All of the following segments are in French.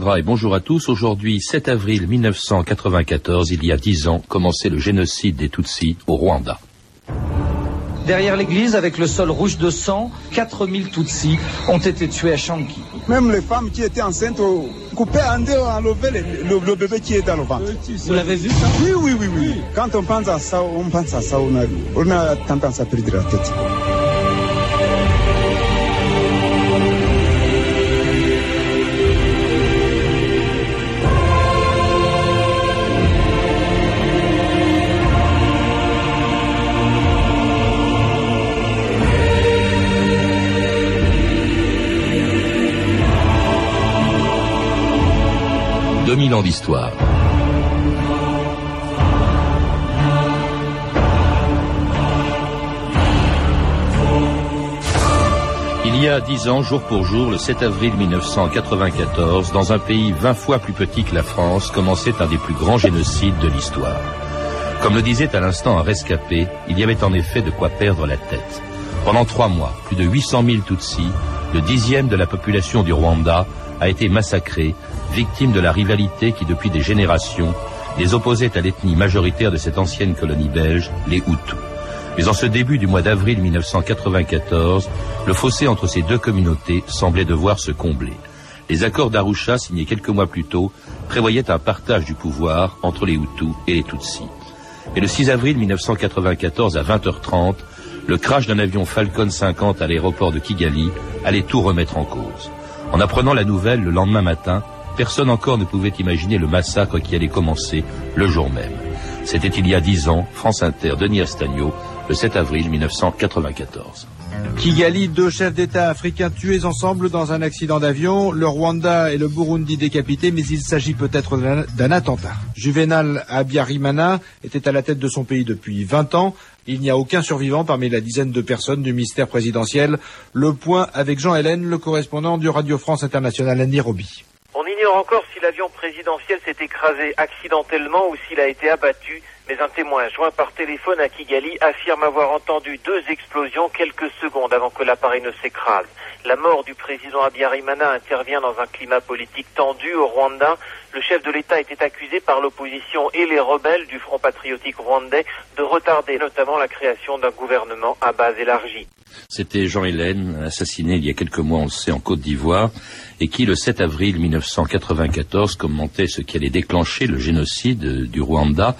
Alexandra et bonjour à tous. Aujourd'hui, 7 avril 1994, il y a dix ans, commençait le génocide des Tutsis au Rwanda. Derrière l'église, avec le sol rouge de sang, 4000 Tutsis ont été tués à Shanki. Même les femmes qui étaient enceintes ont coupé en deux, enlevé le, le, le bébé qui est dans le ventre. Vous l'avez vu ça? Oui, oui, oui, oui. Quand on pense à ça, on pense à ça, on a, on a tendance à perdre la tête. « 2000 ans d'histoire. Il y a dix ans, jour pour jour, le 7 avril 1994, dans un pays vingt fois plus petit que la France, commençait un des plus grands génocides de l'histoire. Comme le disait à l'instant un rescapé, il y avait en effet de quoi perdre la tête. Pendant trois mois, plus de 800 000 Tutsis, le dixième de la population du Rwanda, a été massacré, victime de la rivalité qui, depuis des générations, les opposait à l'ethnie majoritaire de cette ancienne colonie belge, les Hutus. Mais en ce début du mois d'avril 1994, le fossé entre ces deux communautés semblait devoir se combler. Les accords d'Arusha, signés quelques mois plus tôt, prévoyaient un partage du pouvoir entre les Hutus et les Tutsis. Et le 6 avril 1994 à 20h30, le crash d'un avion Falcon 50 à l'aéroport de Kigali allait tout remettre en cause. En apprenant la nouvelle le lendemain matin, personne encore ne pouvait imaginer le massacre qui allait commencer le jour même. C'était il y a dix ans, France Inter, Denis Astagno, le 7 avril 1994. Kigali, deux chefs d'État africains tués ensemble dans un accident d'avion, le Rwanda et le Burundi décapités, mais il s'agit peut-être d'un- attentat. Juvenal Abiyarimana était à la tête de son pays depuis 20 ans. Il n'y a aucun survivant parmi la dizaine de personnes du mystère présidentiel. Le point avec Jean Hélène, le correspondant du Radio France Internationale à Nairobi. On ignore encore si l'avion présidentiel s'est écrasé accidentellement ou s'il a été abattu, mais un témoin joint par téléphone à Kigali affirme avoir entendu deux explosions quelques secondes avant que l'appareil ne s'écrase. La mort du président Abiyarimana intervient dans un climat politique tendu au Rwanda. Le chef de l'État était accusé par l'opposition et les rebelles du Front patriotique rwandais de retarder notamment la création d'un gouvernement à base élargie. C'était Jean Hélène, assassiné il y a quelques mois, on le sait, en Côte d'Ivoire, et qui, le 7 avril 1994, commentait ce qui allait déclencher le génocide du Rwanda,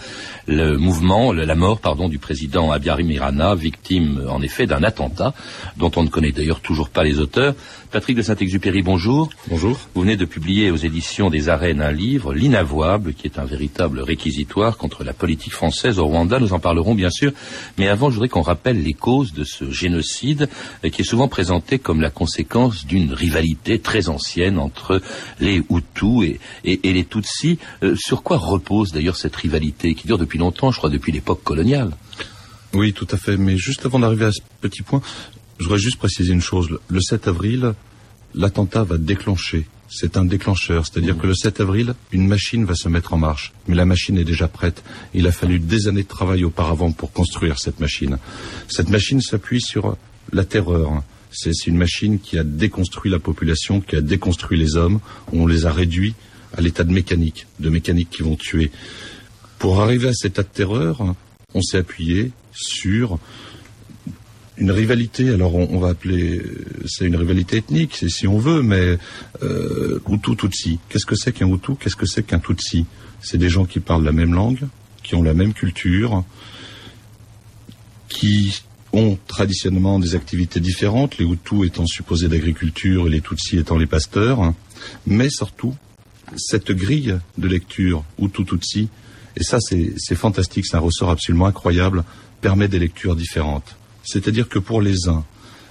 le mouvement, la mort, pardon, du président Abiyarimana, victime, en effet, d'un attentat, dont on ne connaît d'ailleurs toujours pas les auteurs. Patrick de Saint-Exupéry, bonjour. Bonjour. Vous venez de publier aux éditions des Arènes un livre, L'inavouable, qui est un véritable réquisitoire contre la politique française au Rwanda. Nous en parlerons bien sûr. Mais avant, je voudrais qu'on rappelle les causes de ce génocide, euh, qui est souvent présenté comme la conséquence d'une rivalité très ancienne entre les Hutus et, et- et les Tutsis. Euh, sur quoi repose d'ailleurs cette rivalité qui dure depuis longtemps, je crois depuis l'époque coloniale Oui, tout à fait. Mais juste avant d'arriver à ce petit point, je voudrais juste préciser une chose. Le- Le 7 avril, l'attentat va déclencher. C'est un déclencheur. C'est-à-dire que le 7 avril, une machine va se mettre en marche. Mais la machine est déjà prête. Il a fallu des années de travail auparavant pour construire cette machine. Cette machine s'appuie sur la terreur. C'est c'est une machine qui a déconstruit la population, qui a déconstruit les hommes. On les a réduits à l'état de mécanique, de mécanique qui vont tuer. Pour arriver à cet de terreur, on s'est appuyé sur une rivalité. Alors on, va appeler, euh, c'est une rivalité ethnique, c'est si on veut, mais euh, Hutu Tutsi. Qu'est-ce que c'est qu'un Hutu? Qu'est-ce que c'est qu'un Tutsi? C'est des gens qui parlent la même langue, qui ont la même culture, qui ont traditionnellement des activités différentes, les Hutus étant supposés d'agriculture et les Tutsis étant les pasteurs, mais surtout cette grille de lecture Hutu-Tutsi, et ça c'est fantastique, c'est un ressort absolument incroyable, permet des lectures différentes. C'est-à-dire que pour les uns,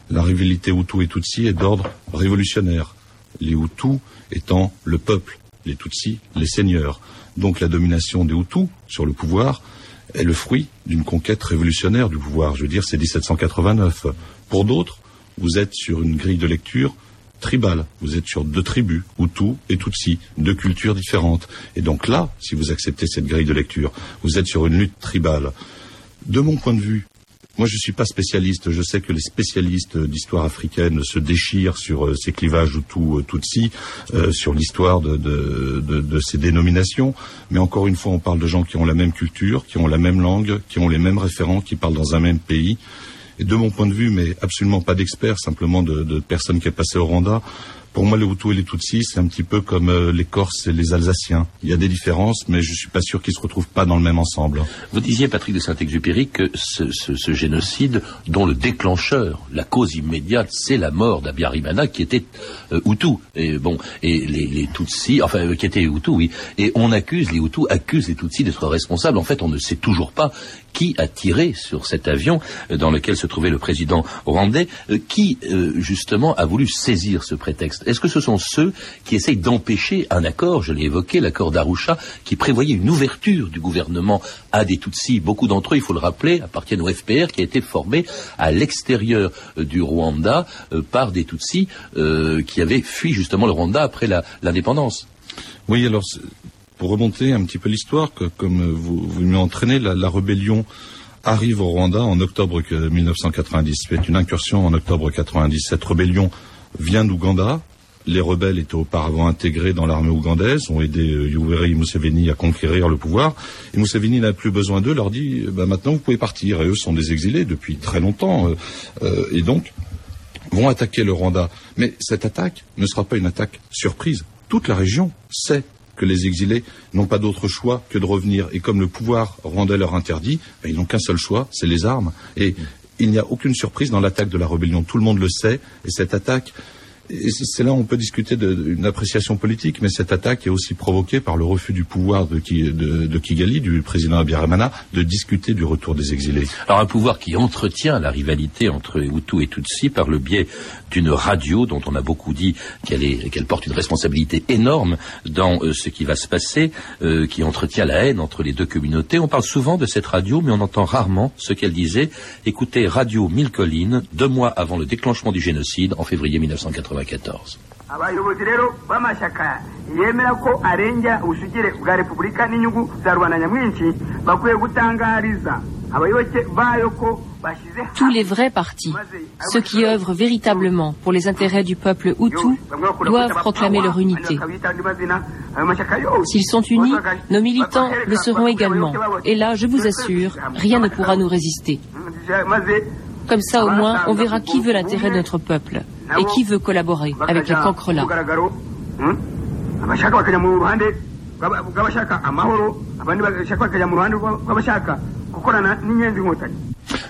la rivalité Hutu et Tutsi est d'ordre révolutionnaire, les Hutus étant le peuple, les Tutsis les seigneurs. Donc la domination des Hutus sur le pouvoir est le fruit d'une conquête révolutionnaire du pouvoir. Je veux dire, c'est 1789. Pour d'autres, vous êtes sur une grille de lecture tribale. Vous êtes sur deux tribus, Hutu et Tutsi, deux cultures différentes. Et donc là, si vous acceptez cette grille de lecture, vous êtes sur une lutte tribale. De mon point de vue, moi, je suis pas spécialiste. Je sais que les spécialistes d'histoire africaine se déchirent sur euh, ces clivages Hutu, Tutsi, euh, sur l'histoire de, de, de, ces dénominations. Mais encore une fois, on parle de gens qui ont la même culture, qui ont la même langue, qui ont les mêmes référents, qui parlent dans un même pays. Et de mon point de vue, mais absolument pas d'experts, simplement de, de personnes qui est passé au Rwanda, pour moi, les Hutus et les Tutsis, c'est un petit peu comme euh, les Corses et les Alsaciens. Il y a des différences, mais je suis pas sûr qu'ils se retrouvent pas dans le même ensemble. Vous disiez, Patrick de Saint-Exupéry, que ce, ce, ce, génocide, dont le déclencheur, la cause immédiate, c'est la mort d'Abiyarimana, qui était euh, Hutu. Et bon, et les, les Tutsis, enfin, euh, qui était Hutu, oui. Et on accuse, les Hutus accusent les Tutsis d'être responsables. En fait, on ne sait toujours pas qui a tiré sur cet avion euh, dans lequel se trouvait le président rwandais, qui, justement, a voulu saisir ce prétexte. Est-ce que ce sont ceux qui essayent d'empêcher un accord, je l'ai évoqué, l'accord d'Arusha, qui prévoyait une ouverture du gouvernement à des Tutsis? Beaucoup d'entre eux, il faut le rappeler, appartiennent au FPR qui a été formé à l'extérieur euh, du Rwanda euh, par des Tutsis euh, qui avaient fui justement le Rwanda après l'indépendance. Oui, alors pour remonter un petit peu l'histoire, comme vous, m'entraînez, la, la rébellion arrive au Rwanda en octobre 1990. C'est une incursion en octobre 90. Cette rébellion vient d'Ouganda. Les rebelles étaient auparavant intégrés dans l'armée ougandaise, ont aidé euh, Yoweri Museveni à conquérir le pouvoir. Et Museveni n'a plus besoin d'eux, leur dit bah, maintenant vous pouvez partir. Et eux sont des exilés depuis très longtemps. Euh, euh, et donc vont attaquer le Rwanda. Mais cette attaque ne sera pas une attaque surprise. Toute la région sait que les exilés n'ont pas d'autre choix que de revenir. Et comme le pouvoir rwandais leur interdit, ben, ils n'ont qu'un seul choix, c'est les armes. Et il n'y a aucune surprise dans l'attaque de la rébellion. Tout le monde le sait. Et cette attaque c'est là où on peut discuter d'une appréciation politique, mais cette attaque est aussi provoquée par le refus du pouvoir de, Kigali, du président Abiyarimana, de discuter du retour des exilés. Alors un pouvoir qui entretient la rivalité entre Hutu et Tutsi par le biais d'une radio dont on a beaucoup dit qu'elle porte une responsabilité énorme dans euh, ce qui va se passer, euh, qui entretient la haine entre les deux communautés. On parle souvent de cette radio, mais on entend rarement ce qu'elle disait. Écoutez Radio Mille Collines, deux mois avant le déclenchement du génocide en février 1980. 1994 abayobozi rero b'amashyaka yemera ko arengera ubusugire bwa repubulika n'inyungu za rubanda nyamwinshi bakwiye gutangariza abayoboke bayo ko tous les vrais partis, ceux qui œuvrent véritablement pour les intérêts du peuple Hutu, doivent proclamer leur unité. S'ils sont unis, nos militants le seront également. Et là, je vous assure, rien ne pourra nous résister. Comme ça, au moins, on verra qui veut l'intérêt de notre peuple et qui veut collaborer avec les cancrelats.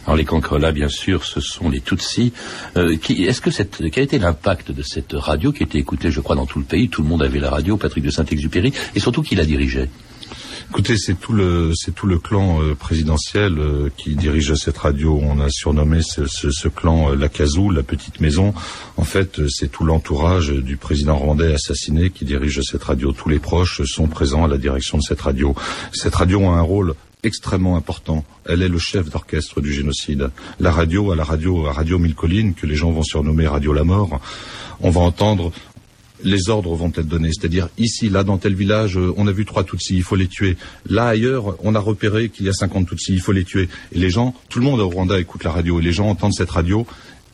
Alors les cancrelats, bien sûr, ce sont les Tutsis. Euh, est-ce que cette, quel été l'impact de cette radio qui était écoutée, je crois, dans tout le pays? Tout le monde avait la radio, Patrick de Saint-Exupéry, et surtout qui la dirigeait? Écoutez, c'est tout le c'est tout le clan euh, présidentiel euh, qui dirige cette radio. On a surnommé ce, ce, ce clan euh, la Kazoo, la petite maison. En fait, c'est tout l'entourage du président rwandais assassiné qui dirige cette radio. Tous les proches sont présents à la direction de cette radio. Cette radio a un rôle extrêmement important. Elle est le chef d'orchestre du génocide. La radio, à la radio, à Radio Mille Collines, que les gens vont surnommer Radio La Mort, on va entendre les ordres vont être donnés. C'est-à-dire, ici, là, dans tel village, euh, on a vu trois Tutsis, il faut les tuer. Là, ailleurs, on a repéré qu'il y a 50 Tutsis, il faut les tuer. Et les gens, tout le monde au Rwanda écoute la radio, et les gens entendent cette radio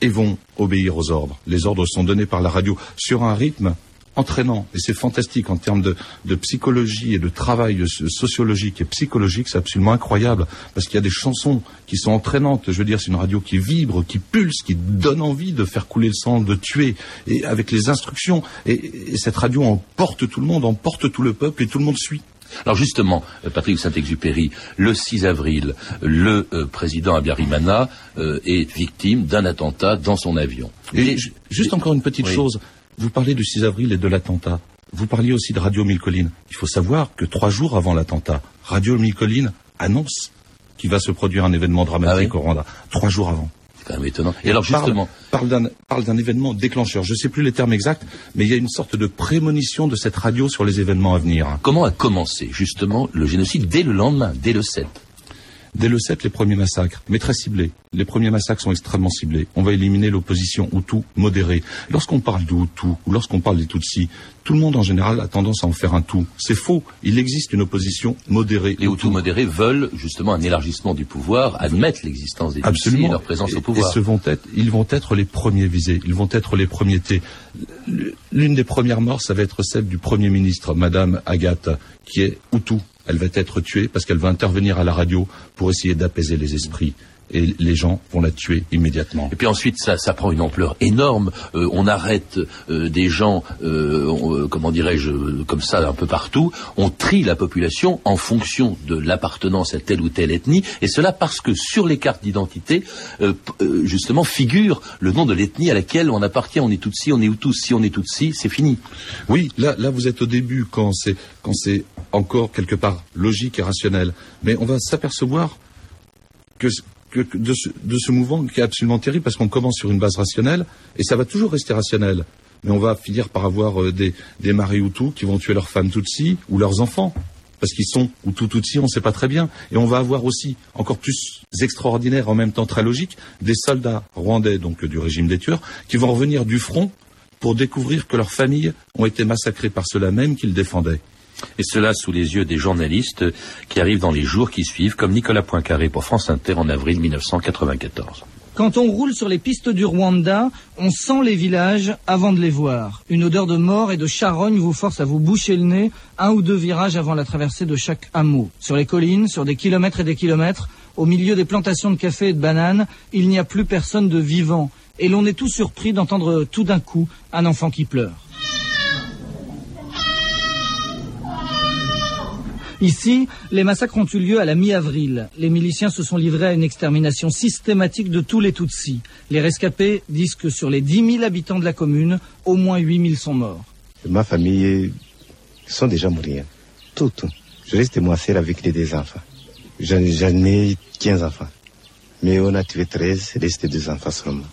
et vont obéir aux ordres. Les ordres sont donnés par la radio sur un rythme entraînant. Et c'est fantastique en termes de, de, psychologie et de travail sociologique et psychologique, c'est absolument incroyable. Parce qu'il y a des chansons qui sont entraînantes. Je veux dire, c'est une radio qui vibre, qui pulse, qui donne envie de faire couler le sang, de tuer, et avec les instructions. Et, et cette radio emporte tout le monde, emporte tout le peuple, et tout le monde suit. Alors justement, euh, Patrick Saint-Exupéry, le 6 avril, le euh, président Abiyarimana euh, est victime d'un attentat dans son avion. Et, juste encore une petite chose, vous parlez du 6 avril et de l'attentat. Vous parliez aussi de Radio Mille Collines. Il faut savoir que trois jours avant l'attentat, Radio Mille Collines annonce qu'il va se produire un événement dramatique ah au Rwanda. Trois jours avant. C'est quand même étonnant. Et, alors justement, parle, d'un événement déclencheur. Je ne sais plus les termes exacts, mais il y a une sorte de prémonition de cette radio sur les événements à venir. Comment a commencé justement le génocide dès le lendemain, dès le 7 Dès le 7, les premiers massacres, mais très ciblés. Les premiers massacres sont extrêmement ciblés. On va éliminer l'opposition Hutu modérée. Lorsqu'on parle de Hutu ou lorsqu'on parle des Tutsis, tout le monde en général a tendance à en faire un tout. C'est faux. Il existe une opposition modérée. Les Hutus modérés veulent justement un élargissement du pouvoir, admettre l'existence des Tutsis et leur présence au pouvoir. Et ce vont être, ils vont être les premiers visés. Ils vont être les premiers T. L'une des premières morts, ça va être celle du Premier ministre, Madame Agathe, qui est Hutu. Elle va être tuée parce qu'elle va intervenir à la radio pour essayer d'apaiser les esprits et les gens vont la tuer immédiatement. Et puis ensuite, ça, ça prend une ampleur énorme. Euh, on arrête euh, des gens, euh, comment dirais-je, comme ça un peu partout. On trie la population en fonction de l'appartenance à telle ou telle ethnie, et cela parce que sur les cartes d'identité, justement, figure le nom de l'ethnie à laquelle on appartient. On est Tutsi, on est Hutus. Si on est Tutsi, c'est fini. Oui, là, là, vous êtes au début quand c'est quand c'est encore quelque part logique et rationnel, mais on va s'apercevoir que de, ce, mouvement qui est absolument terrible parce qu'on commence sur une base rationnelle et ça va toujours rester rationnel. Mais on va finir par avoir euh, des, des maris Hutus qui vont tuer leurs femmes Tutsi ou leurs enfants parce qu'ils sont Hutus Tutsi, on ne sait pas très bien. Et on va avoir aussi, encore plus extraordinaire, en même temps très logique, des soldats rwandais, donc du régime des tueurs, qui vont revenir du front pour découvrir que leurs familles ont été massacrées par ceux-là même qu'ils défendaient. Et cela sous les yeux des journalistes qui arrivent dans les jours qui suivent, comme Nicolas Poincaré pour France Inter en avril 1994. Quand on roule sur les pistes du Rwanda, on sent les villages avant de les voir. Une odeur de mort et de charogne vous force à vous boucher le nez un ou deux virages avant la traversée de chaque hameau. Sur les collines, sur des kilomètres et des kilomètres, au milieu des plantations de café et de bananes, il n'y a plus personne de vivant. Et l'on est tout surpris d'entendre tout d'un coup un enfant qui pleure. Ici, les massacres ont eu lieu à la mi-avril. Les miliciens se sont livrés à une extermination systématique de tous les Tutsis. Les rescapés disent que sur les 10 000 habitants de la commune, au moins 8 000 sont morts. Ma famille sont déjà morts. Hein. Tout, Je reste moi seul avec les deux enfants. J'en ai 15 enfants. Mais on a tué 13, il reste deux enfants seulement.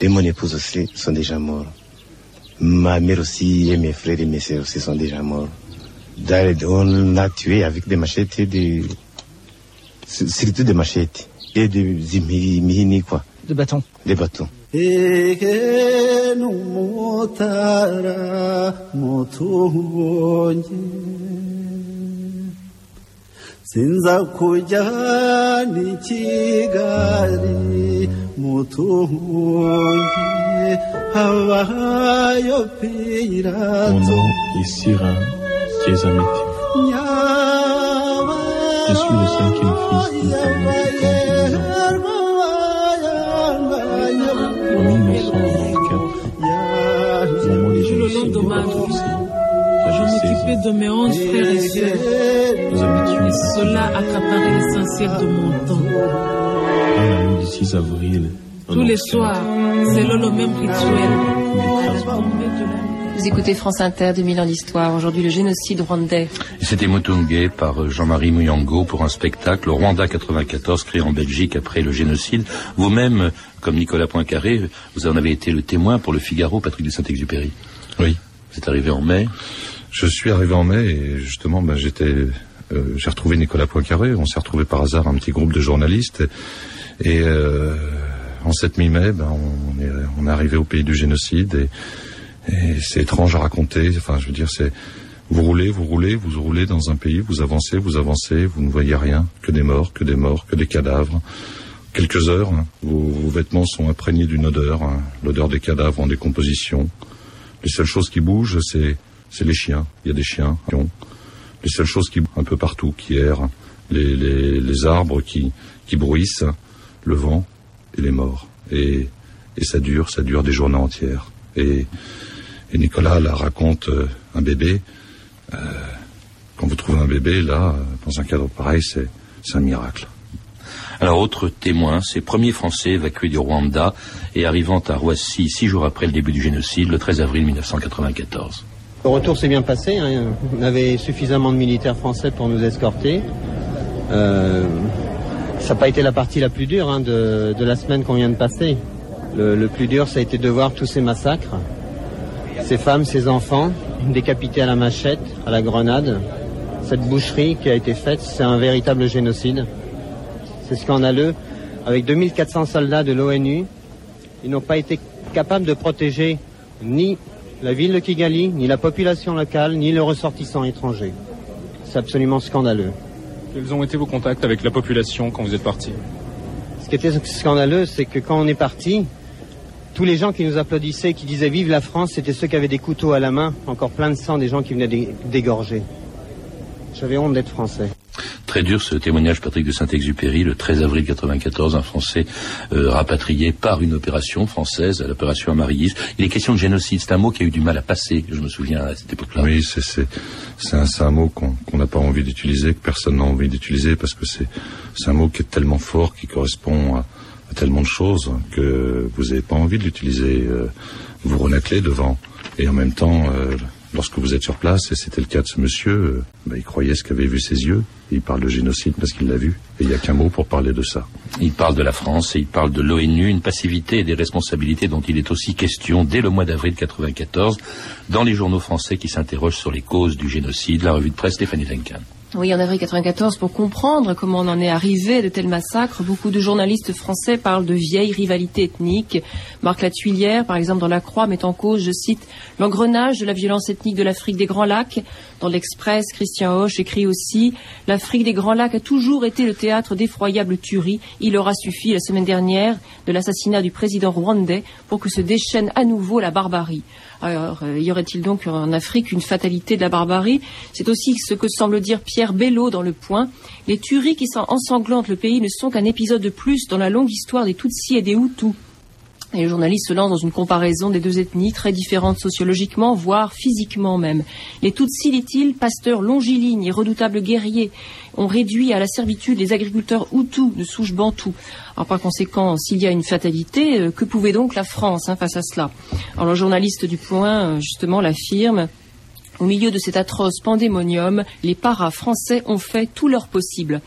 Et mon épouse aussi sont déjà morts. Ma mère aussi et mes frères et mes soeurs aussi sont déjà morts on l'a tué avec des machettes, des, surtout des machettes et des mini quoi. Des bâtons. Des bâtons. sinza kujyana kigali mutungi habayo pirato Je suis le cinquième fils d'une famille En 1994, au moment des génocides de je m'occupais de mes onze frères et sœurs. Et cela accaparait l'essentiel de mon temps. À la nuit du 6 avril, tous les soirs, selon le même rituel. Vous écoutez France Inter, 2000 ans d'histoire. Aujourd'hui, le génocide rwandais. C'était Mutungue par Jean-Marie Muyango pour un spectacle Rwanda 94 créé en Belgique après le génocide. Vous-même, comme Nicolas Poincaré, vous en avez été le témoin pour le Figaro, Patrick de Saint-Exupéry. Oui. Vous êtes arrivé en mai. Je suis arrivé en mai et justement, ben, j'étais, euh, j'ai retrouvé Nicolas Poincaré. On s'est retrouvé par hasard un petit groupe de journalistes et, euh, en cette mi-mai, ben, on, est, on est arrivé au pays du génocide et et c'est étrange à raconter. Enfin, je veux dire, c'est vous roulez, vous roulez, vous roulez dans un pays, vous avancez, vous avancez, vous ne voyez rien, que des morts, que des morts, que des cadavres. Quelques heures, hein, vos, vêtements sont imprégnés d'une odeur, hein, l'odeur des cadavres en décomposition. Les seules choses qui bougent, c'est c'est les chiens. Il y a des chiens. Les seules choses qui un peu partout, qui errent, les, les, les arbres qui qui bruissent, le vent et les morts. Et et ça dure, ça dure des journées entières. Et et Nicolas la raconte euh, un bébé. Euh, quand vous trouvez un bébé, là, dans un cadre pareil, c'est, un miracle. Alors, autre témoin, ces premiers Français évacués du Rwanda et arrivant à Roissy six jours après le début du génocide, le 13 avril 1994. Le retour s'est bien passé. Hein. On avait suffisamment de militaires français pour nous escorter. Euh, ça n'a pas été la partie la plus dure hein, de, la semaine qu'on vient de passer. le, plus dur, ça a été de voir tous ces massacres ces femmes, ces enfants, décapités à la machette, à la grenade. Cette boucherie qui a été faite, c'est un véritable génocide. C'est scandaleux. Avec 2400 soldats de l'ONU, ils n'ont pas été capables de protéger ni la ville de Kigali, ni la population locale, ni le ressortissant étranger. C'est absolument scandaleux. Quels ont été vos contacts avec la population quand vous êtes parti? Ce qui était scandaleux, c'est que quand on est parti, tous les gens qui nous applaudissaient, qui disaient vive la France, c'était ceux qui avaient des couteaux à la main, encore plein de sang, des gens qui venaient d'égorger. J'avais honte d'être français. Très dur ce témoignage, Patrick de Saint-Exupéry, le 13 avril 94, un Français euh, rapatrié par une opération française, l'opération Amarillis. Il est question de génocide, c'est un mot qui a eu du mal à passer, je me souviens à cette époque-là. Oui, c'est un, un, mot qu'on n'a pas envie d'utiliser, que personne n'a envie d'utiliser, parce que c'est un mot qui est tellement fort, qui correspond à, tellement de choses, que vous n'avez pas envie de l'utiliser. Euh, vous renaclez devant. Et en même temps, euh, lorsque vous êtes sur place, et c'était le cas de ce monsieur, euh, bah, il croyait ce qu'avait vu ses yeux. il parle de génocide parce qu'il l'a vu. Et il n'y a qu'un mot pour parler de ça. Il parle de la France et il parle de l'ONU, une passivité et des responsabilités dont il est aussi question dès le mois d'avril 94 dans les journaux français qui s'interrogent sur les causes du génocide. La revue de presse Stéphanie Duncan. Oui, en avril 94, pour comprendre comment on en est arrivé de tels massacres, beaucoup de journalistes français parlent de vieilles rivalités ethniques. Marc Latuilière, par exemple, dans La Croix, met en cause, je cite, l'engrenage de la violence ethnique de l'Afrique des Grands Lacs. Dans l'Express, Christian Hoche écrit aussi, l'Afrique des Grands Lacs a toujours été le théâtre d'effroyables tueries. Il aura suffi la semaine dernière de l'assassinat du président rwandais pour que se déchaîne à nouveau la barbarie. Alors, euh, y aurait-il donc en Afrique une fatalité de la barbarie? C'est aussi ce que semble dire Pierre Bello dans Le Point. Les tueries qui ensanglantent le pays ne sont qu'un épisode de plus dans la longue histoire des Tutsis et des Hutus. Et le journaliste se lance dans une comparaison des deux ethnies très différentes sociologiquement, voire physiquement même. Les Tutsis, dit-il, pasteurs longilignes et redoutables guerriers, ont réduit à la servitude les agriculteurs Hutus de souche bantou. Alors par conséquent, s'il y a une fatalité, euh, que pouvait donc la France hein, face à cela? Alors le journaliste du Point, euh, justement, l'affirme. Au milieu de cet atroce pandémonium, les paras français ont fait tout leur possible.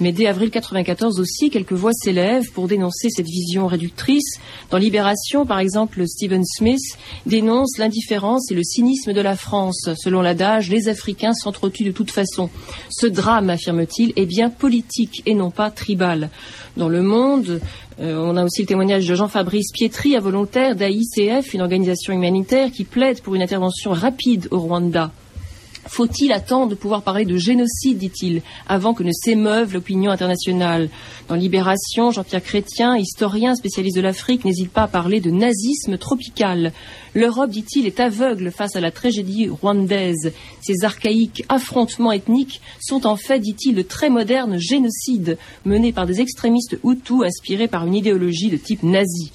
Mais dès avril 94 aussi, quelques voix s'élèvent pour dénoncer cette vision réductrice. Dans Libération, par exemple, Stephen Smith dénonce l'indifférence et le cynisme de la France. Selon l'adage, les Africains s'entretuent de toute façon. Ce drame, affirme-t-il, est bien politique et non pas tribal. Dans Le Monde, euh, on a aussi le témoignage de Jean-Fabrice Pietri, un volontaire d'AICF, une organisation humanitaire qui plaide pour une intervention rapide au Rwanda. Faut-il attendre de pouvoir parler de génocide, dit-il, avant que ne s'émeuve l'opinion internationale? Dans Libération, Jean-Pierre Chrétien, historien spécialiste de l'Afrique, n'hésite pas à parler de nazisme tropical. L'Europe, dit-il, est aveugle face à la tragédie rwandaise. Ces archaïques affrontements ethniques sont en fait, dit-il, de très modernes génocides menés par des extrémistes hutus inspirés par une idéologie de type nazi.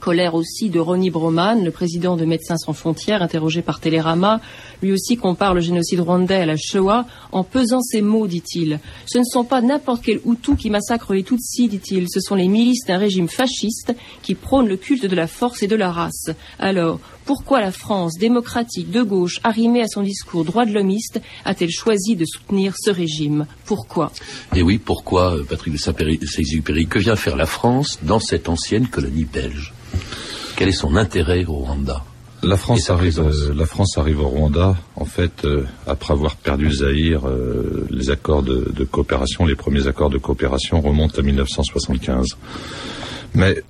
Colère aussi de Ronnie Broman, le président de Médecins sans frontières, interrogé par Télérama. Lui aussi compare le génocide rwandais à la Shoah en pesant ses mots, dit-il. Ce ne sont pas n'importe quel Hutu qui massacre les Tutsis, dit-il. Ce sont les milices d'un régime fasciste qui prônent le culte de la force et de la race. Alors, pourquoi la France démocratique de gauche, arrimée à son discours droit de l'homiste, a-t-elle choisi de soutenir ce régime? Pourquoi? Et oui, pourquoi, euh, Patrick de Saint-Exupéry? Que vient faire la France dans cette ancienne colonie belge? Quel est son intérêt au Rwanda? La France, arrive, euh, la France arrive au Rwanda, en fait, euh, après avoir perdu euh, les accords de, de, coopération, les premiers accords de coopération remontent à 1975. Mais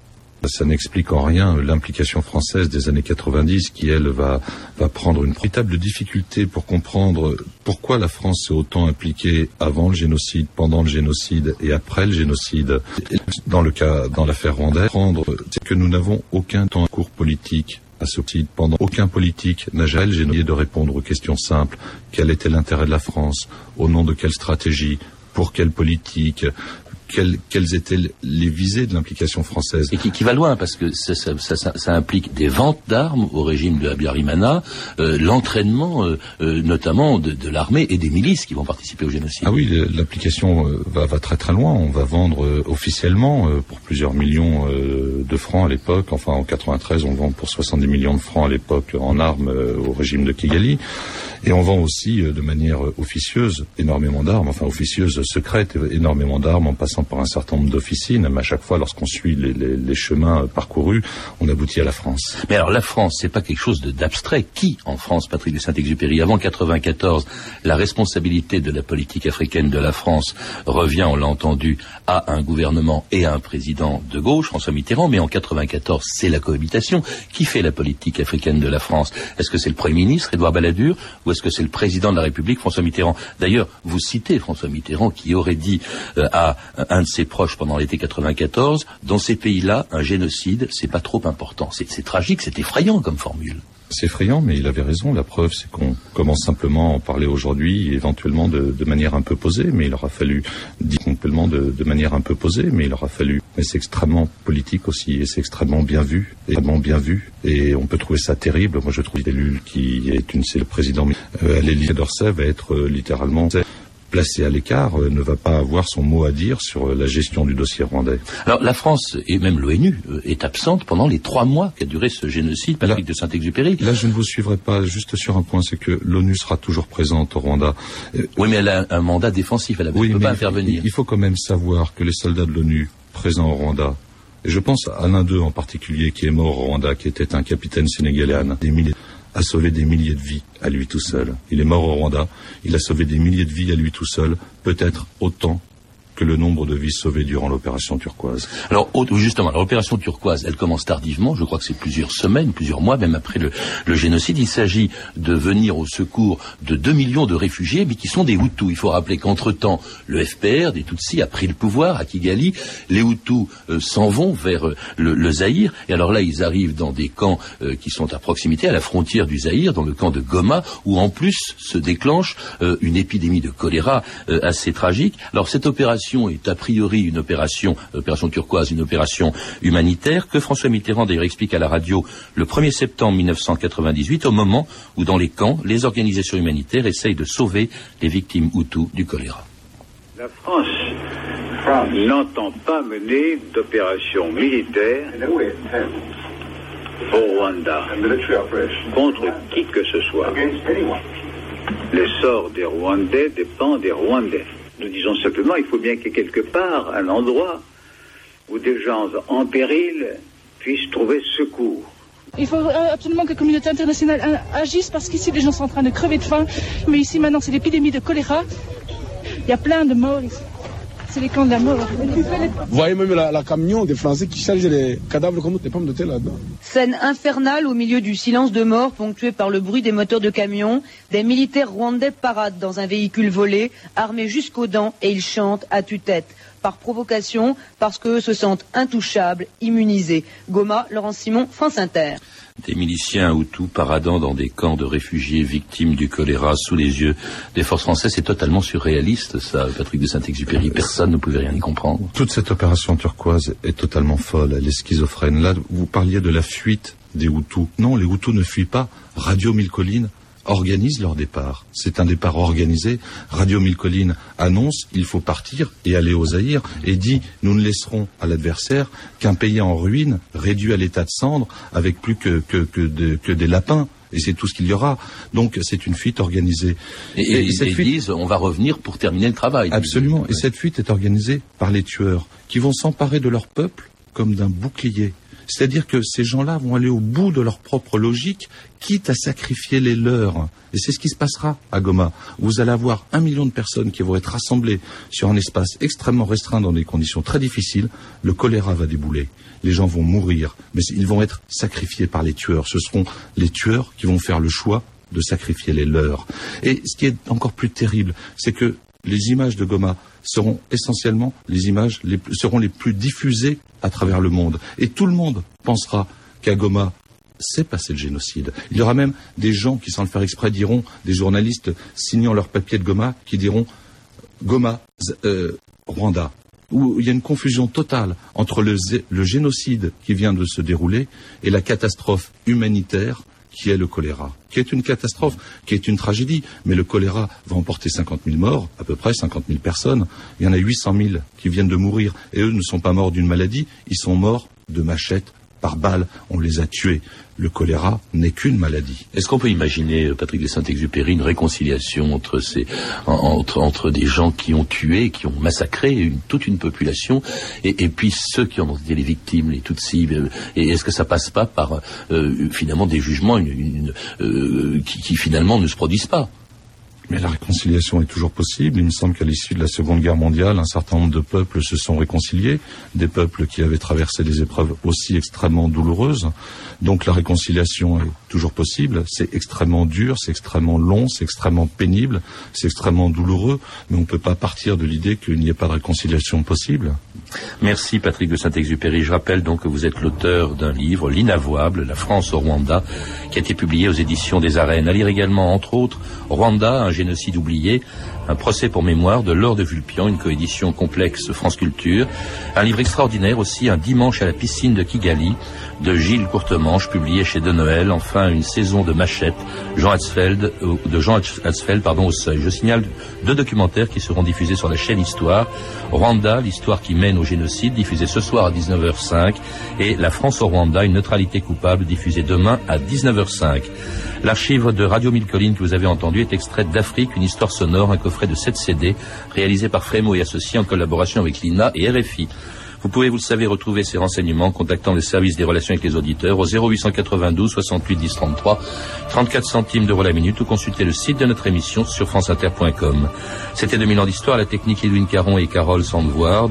ça n'explique en rien l'implication française des années 90 qui, elle, va, va prendre une véritable difficulté pour comprendre pourquoi la France s'est autant impliquée avant le génocide, pendant le génocide et après le génocide. Dans le cas, dans l'affaire rwandaise, c'est que nous n'avons aucun temps cours politique à ce titre. Pendant aucun politique n'a jamais génocide de répondre aux questions simples. Quel était l'intérêt de la France? Au nom de quelle stratégie? Pour quelle politique? Quelles, étaient les visées de l'implication française. Et qui, va loin, parce que ça, implique des ventes d'armes au régime de Abiyarimana, euh, l'entraînement euh, euh, notamment de, l'armée et des milices qui vont participer au génocide. Ah oui, l'implication va, très très loin. On va vendre officiellement pour plusieurs millions de francs à l'époque. Enfin, en 93, on vend pour 70 millions de francs à l'époque en armes au régime de Kigali. Et on vend aussi de manière officieuse énormément d'armes, enfin officieuse secrète, énormément d'armes en passant par un certain nombre d'officines, mais à chaque fois, lorsqu'on suit les, les, les, chemins parcourus, on aboutit à la France. Mais alors la France, c'est pas quelque chose d'abstrait. Qui en France, Patrick de Saint-Exupéry? Avant 94, la responsabilité de la politique africaine de la France revient, on l'a entendu, à un gouvernement et à un président de gauche, François Mitterrand, mais en 94, c'est la cohabitation. Qui fait la politique africaine de la France Est-ce que c'est le Premier ministre, Édouard Balladur, est-ce que c'est le président de la République, François Mitterrand? D'ailleurs, vous citez François Mitterrand qui aurait dit euh, à un de ses proches pendant l'été 94, dans ces pays-là, un génocide, c'est pas trop important. C'est tragique, c'est effrayant comme formule. C'est effrayant, mais il avait raison. La preuve, c'est qu'on commence simplement à en parler aujourd'hui, éventuellement de, de, manière un peu posée, mais il aura fallu dire complètement de, de, manière un peu posée, mais il aura fallu. Mais c'est extrêmement politique aussi, et c'est extrêmement bien vu, extrêmement bien vu, et on peut trouver ça terrible. Moi, je trouve l'élu qui est une, c'est le président, euh, l'Élysée d'Orsay va être euh, littéralement placé à l'écart, euh, ne va pas avoir son mot à dire sur euh, la gestion du dossier rwandais. Alors la France et même l'ONU euh, est absente pendant les trois mois qu'a duré ce génocide, Patrick de Saint-Exupéry. Là, je ne vous suivrai pas juste sur un point, c'est que l'ONU sera toujours présente au Rwanda. Oui, mais elle a un mandat défensif, elle ne peut pas intervenir. Il faut quand même savoir que les soldats de l'ONU présents au Rwanda, et je pense à l'un d'eux en particulier qui est mort au Rwanda, qui était un capitaine sénégalais, des milliers a sauvé des milliers de vies à lui tout seul. Il est mort au Rwanda, il a sauvé des milliers de vies à lui tout seul, peut-être autant le nombre de vies sauvées durant l'opération turquoise. Alors justement, l'opération turquoise, elle commence tardivement, je crois que c'est plusieurs semaines, plusieurs mois, même après le, le génocide. Il s'agit de venir au secours de 2 millions de réfugiés, mais qui sont des Hutus. Il faut rappeler qu'entre-temps, le FPR, des Tutsis, a pris le pouvoir à Kigali. Les Hutus euh, s'en vont vers euh, le, le Zaïre, et alors là, ils arrivent dans des camps euh, qui sont à proximité, à la frontière du Zaïre, dans le camp de Goma, où en plus se déclenche une épidémie de choléra assez tragique. Alors cette opération est a priori une opération, opération turquoise, une opération humanitaire que François Mitterrand d'ailleurs explique à la radio le 1er septembre 1998 au moment où dans les camps, les organisations humanitaires essayent de sauver les victimes Hutus du choléra. La France n'entend pas mener d'opération militaire au Rwanda contre qui que ce soit. Le sort des Rwandais dépend des Rwandais. Nous disons simplement, il faut bien qu'il y ait quelque part un endroit où des gens en péril puissent trouver secours. Il faut absolument que la communauté internationale agisse parce qu'ici les gens sont en train de crever de faim. Mais ici maintenant c'est l'épidémie de choléra. Il y a plein de morts. C'est les camps de la mort. Vous voyez même la, la camion des Français qui chargent les cadavres comme des pommes de terre là-dedans. Scène infernale au milieu du silence de mort ponctué par le bruit des moteurs de camions. Des militaires rwandais paradent dans un véhicule volé, armés jusqu'aux dents, et ils chantent à tue-tête. Par provocation, parce qu'eux se sentent intouchables, immunisés. Goma, Laurent Simon, France Inter des miliciens Hutus paradant dans des camps de réfugiés victimes du choléra sous les yeux des forces françaises. C'est totalement surréaliste, ça, Patrick de Saint-Exupéry. Personne ne pouvait rien y comprendre. Toute cette opération turquoise est totalement folle. Elle est schizophrène. Là, vous parliez de la fuite des Hutus. Non, les Hutus ne fuient pas. Radio Mille Collines organisent leur départ. C'est un départ organisé. Radio Mille Collines annonce il faut partir et aller au Zaïre et dit nous ne laisserons à l'adversaire qu'un pays en ruine, réduit à l'état de cendre, avec plus que, que, que, de, que des lapins. Et c'est tout ce qu'il y aura. Donc c'est une fuite organisée. Et, et, et cette fuite... disent on va revenir pour terminer le travail. Absolument. Et cette fuite est organisée par les tueurs qui vont s'emparer de leur peuple comme d'un bouclier. C'est-à-dire que ces gens-là vont aller au bout de leur propre logique, quitte à sacrifier les leurs. Et c'est ce qui se passera à Goma. Vous allez avoir un million de personnes qui vont être rassemblées sur un espace extrêmement restreint dans des conditions très difficiles. Le choléra va débouler. Les gens vont mourir, mais ils vont être sacrifiés par les tueurs. Ce seront les tueurs qui vont faire le choix de sacrifier les leurs. Et ce qui est encore plus terrible, c'est que les images de Goma seront essentiellement les images les, plus diffusées à travers le monde. Et tout le monde pensera qu'à Goma, s'est passé le génocide. Il y aura même des gens qui, sans le faire exprès, diront, des journalistes signant leur papier de Goma, qui diront Goma, euh, Rwanda. Où il y a une confusion totale entre le génocide qui vient de se dérouler et la catastrophe humanitaire qui est le choléra, qui est une catastrophe, qui est une tragédie. Mais le choléra va emporter 50 000 morts, à peu près 50 000 personnes. Il y en a 800 000 qui viennent de mourir. Et eux ne sont pas morts d'une maladie, ils sont morts de machettes par balles, on les a tués. Le choléra n'est qu'une maladie. Est-ce qu'on peut imaginer, euh, Patrick de Saint-Exupéry, une réconciliation entre, ces, entre, entre des gens qui ont tué, qui ont massacré toute une population, et, puis ceux qui ont été les victimes, les Tutsis euh, Et est-ce que ça passe pas par euh, finalement des jugements qui, qui finalement ne se produisent pas? Mais la réconciliation est toujours possible. Il me semble qu'à l'issue de la Seconde Guerre mondiale, un certain nombre de peuples se sont réconciliés, des peuples qui avaient traversé des épreuves aussi extrêmement douloureuses. Donc la réconciliation est toujours possible. C'est extrêmement dur, c'est extrêmement long, c'est extrêmement pénible, c'est extrêmement douloureux, mais on ne peut pas partir de l'idée qu'il n'y ait pas de réconciliation possible. Merci Patrick de Saint-Exupéry. Je rappelle donc que vous êtes l'auteur d'un livre, L'inavouable, La France au Rwanda, qui a été publié aux éditions des Arènes. À lire également, entre autres, Rwanda, un génocide oublié, un procès pour mémoire de Laure de Vulpian, une coédition complexe France Culture, un livre extraordinaire aussi, Un dimanche à la piscine de Kigali, de Gilles Courtemanche, publié chez De Noël, enfin une saison de Machette, Jean Hatzfeld, euh, de Jean Hatzfeld pardon, au seuil. Je signale deux documentaires qui seront diffusés sur la chaîne Histoire, Rwanda, l'histoire qui mène au génocide, diffusé ce soir à 19h05, et La France au Rwanda, une neutralité coupable, diffusée demain à 19h05. L'archive de Radio Mille Collines que vous avez entendu est extraite d'Afrique, une histoire sonore, un coffret de 7 CD, réalisé par Frémo et associé en collaboration avec l'INA et RFI. Vous pouvez, vous le savez, retrouver ces renseignements en contactant les services des relations avec les auditeurs au 0892 68 10 33, 34 centimes d'euros la minute ou consulter le site de notre émission sur franceinter.com. C'était 2000 ans d'histoire, la technique Edwin Caron et Carole Sandvoire.